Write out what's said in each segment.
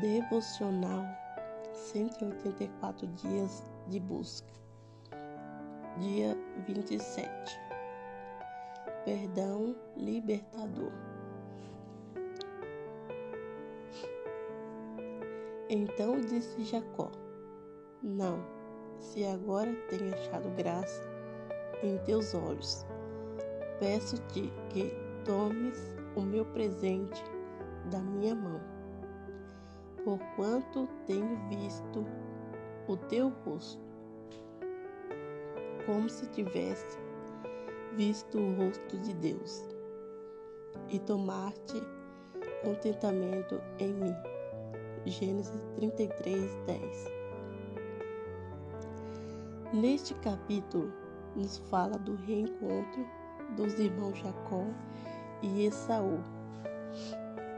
Devocional 184 dias de busca. Dia 27. Perdão libertador. Então disse Jacó: Não, se agora tenho achado graça em teus olhos, peço-te que tomes o meu presente da minha mão porquanto tenho visto o teu rosto, como se tivesse visto o rosto de Deus, e tomar-te contentamento em mim. Gênesis 33, 10. Neste capítulo, nos fala do reencontro dos irmãos Jacó e Esaú.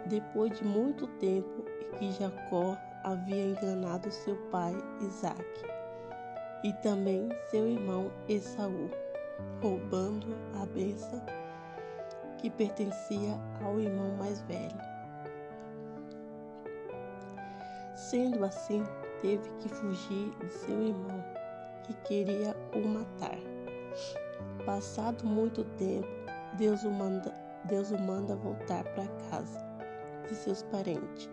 Depois de muito tempo que Jacó havia enganado seu pai Isaque e também seu irmão Esaú, roubando a bênção que pertencia ao irmão mais velho. Sendo assim, teve que fugir de seu irmão, que queria o matar. Passado muito tempo, Deus o manda, Deus o manda voltar para casa de seus parentes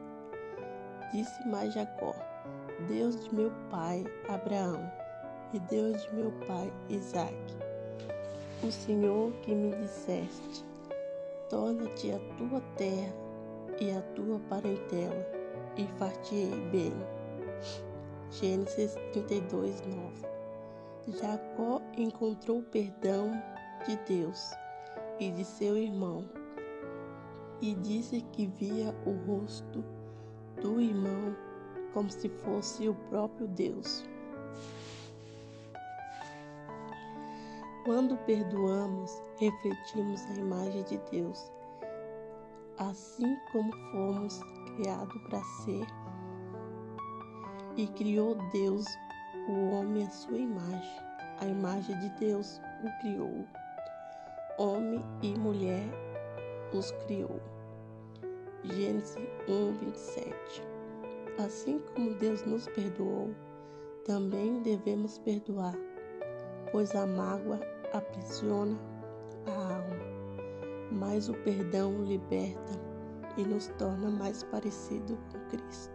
Disse mais Jacó: Deus de meu pai Abraão e Deus de meu pai Isaque, o Senhor que me disseste: Torna-te a tua terra e a tua parentela, e fartei bem. Gênesis 32, 9. Jacó encontrou perdão de Deus e de seu irmão, e disse que via o rosto do irmão como se fosse o próprio Deus. Quando perdoamos, refletimos a imagem de Deus, assim como fomos criados para ser, e criou Deus o homem à sua imagem. A imagem de Deus o criou. Homem e mulher os criou. Gênesis 1, 27. Assim como Deus nos perdoou, também devemos perdoar, pois a mágoa aprisiona a alma, mas o perdão liberta e nos torna mais parecido com Cristo.